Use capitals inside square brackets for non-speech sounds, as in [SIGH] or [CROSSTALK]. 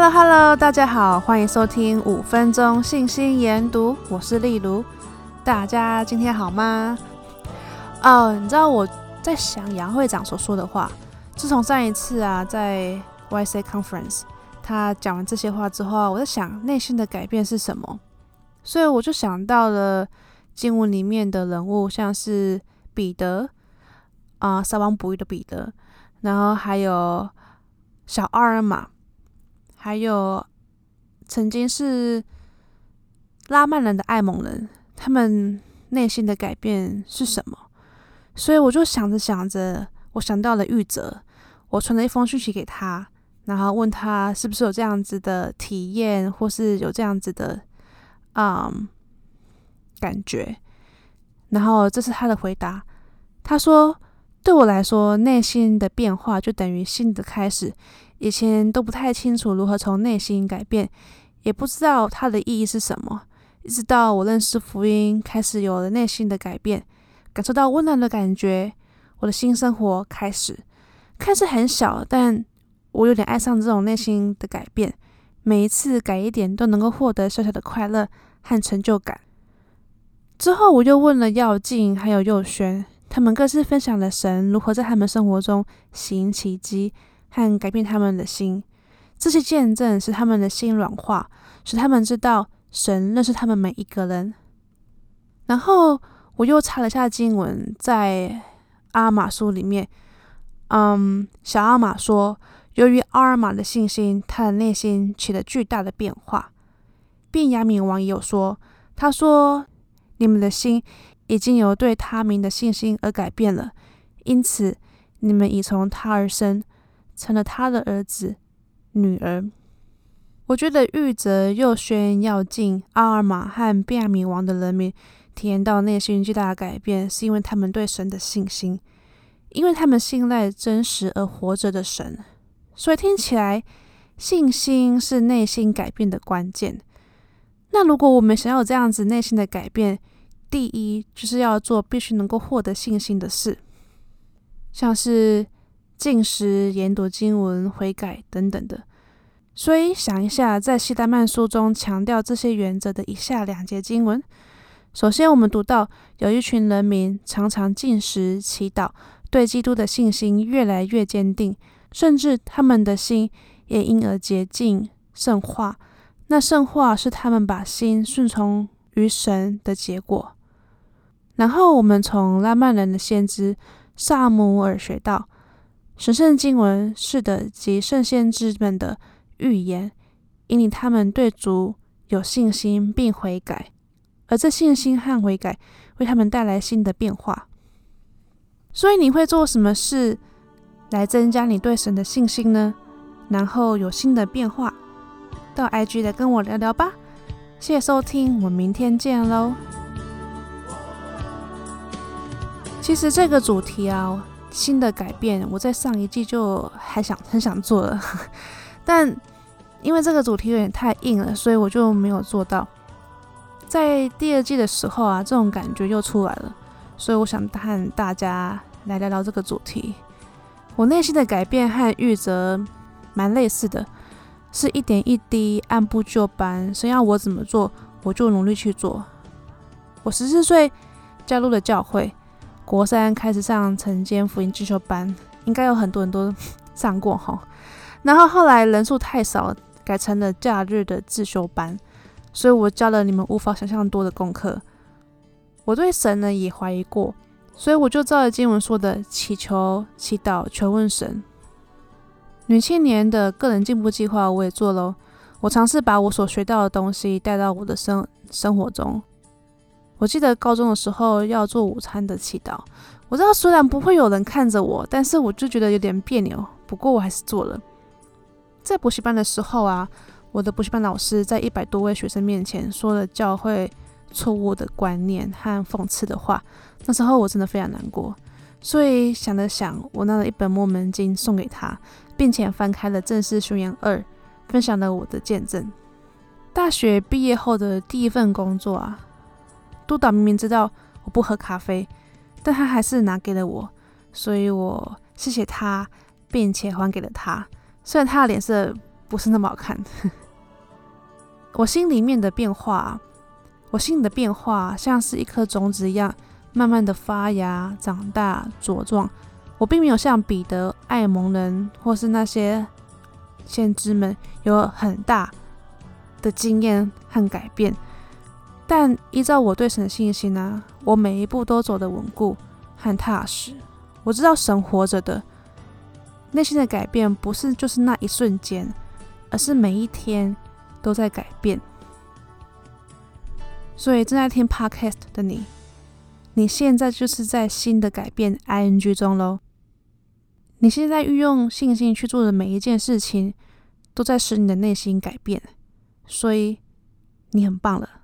Hello Hello，大家好，欢迎收听五分钟信心研读，我是丽如。大家今天好吗？哦，你知道我在想杨会长所说的话。自从上一次啊，在 YC Conference，他讲完这些话之后，我在想内心的改变是什么，所以我就想到了经文里面的人物，像是彼得啊，撒网捕鱼的彼得，然后还有小阿尔玛。还有曾经是拉曼人的爱蒙人，他们内心的改变是什么？所以我就想着想着，我想到了玉泽，我传了一封讯息给他，然后问他是不是有这样子的体验，或是有这样子的嗯感觉。然后这是他的回答，他说：“对我来说，内心的变化就等于新的开始。”以前都不太清楚如何从内心改变，也不知道它的意义是什么。一直到我认识福音，开始有了内心的改变，感受到温暖的感觉，我的新生活开始。看似很小，但我有点爱上这种内心的改变。每一次改一点，都能够获得小小的快乐和成就感。之后，我又问了耀静还有佑轩，他们各自分享了神如何在他们生活中行奇迹。和改变他们的心，这些见证使他们的心软化，使他们知道神认识他们每一个人。然后我又查了下经文，在阿玛书里面，嗯，小阿玛说，由于阿尔玛的信心，他的内心起了巨大的变化。便雅悯王也有说，他说，你们的心已经由对他名的信心而改变了，因此你们已从他而生。成了他的儿子、女儿。我觉得玉泽、佑宣、耀静、阿尔玛和便雅悯王的人民体验到内心巨大的改变，是因为他们对神的信心，因为他们信赖真实而活着的神。所以听起来，信心是内心改变的关键。那如果我们想要这样子内心的改变，第一就是要做必须能够获得信心的事，像是。禁食、研读经文、悔改等等的，所以想一下，在西代曼书中强调这些原则的以下两节经文。首先，我们读到有一群人民常常进食、祈祷，对基督的信心越来越坚定，甚至他们的心也因而洁净、圣化。那圣化是他们把心顺从于神的结果。然后，我们从拉曼人的先知撒母耳学到。神圣经文是的，及圣先知们的预言，引领他们对主有信心并悔改，而这信心和悔改为他们带来新的变化。所以你会做什么事来增加你对神的信心呢？然后有新的变化，到 IG 来跟我聊聊吧。谢谢收听，我们明天见喽。其实这个主题啊。新的改变，我在上一季就还想很想做了，[LAUGHS] 但因为这个主题有点太硬了，所以我就没有做到。在第二季的时候啊，这种感觉又出来了，所以我想和大家来聊聊这个主题。我内心的改变和玉泽蛮类似的，是一点一滴，按部就班，谁要我怎么做，我就努力去做。我十四岁加入了教会。国三开始上晨间福音进修班，应该有很多人都 [LAUGHS] 上过哈。然后后来人数太少，改成了假日的自修班，所以我教了你们无法想象多的功课。我对神呢也怀疑过，所以我就照着经文说的祈求、祈祷、求问神。女青年的个人进步计划我也做喽，我尝试把我所学到的东西带到我的生生活中。我记得高中的时候要做午餐的祈祷，我知道虽然不会有人看着我，但是我就觉得有点别扭。不过我还是做了。在补习班的时候啊，我的补习班老师在一百多位学生面前说了教会错误的观念和讽刺的话，那时候我真的非常难过。所以想了想，我拿了一本《摩门经》送给他，并且翻开了《正式宣言二》，分享了我的见证。大学毕业后的第一份工作啊。督导明明知道我不喝咖啡，但他还是拿给了我，所以我谢谢他，并且还给了他。虽然他的脸色不是那么好看。[LAUGHS] 我心里面的变化，我心里的变化像是一颗种子一样，慢慢的发芽、长大、茁壮。我并没有像彼得、艾蒙人或是那些先知们有很大的经验和改变，但依照我对神的信心呢、啊，我每一步都走得稳固和踏实。我知道神活着的，内心的改变不是就是那一瞬间，而是每一天都在改变。所以正在听 Podcast 的你，你现在就是在新的改变 ing 中喽。你现在运用信心去做的每一件事情，都在使你的内心改变。所以你很棒了。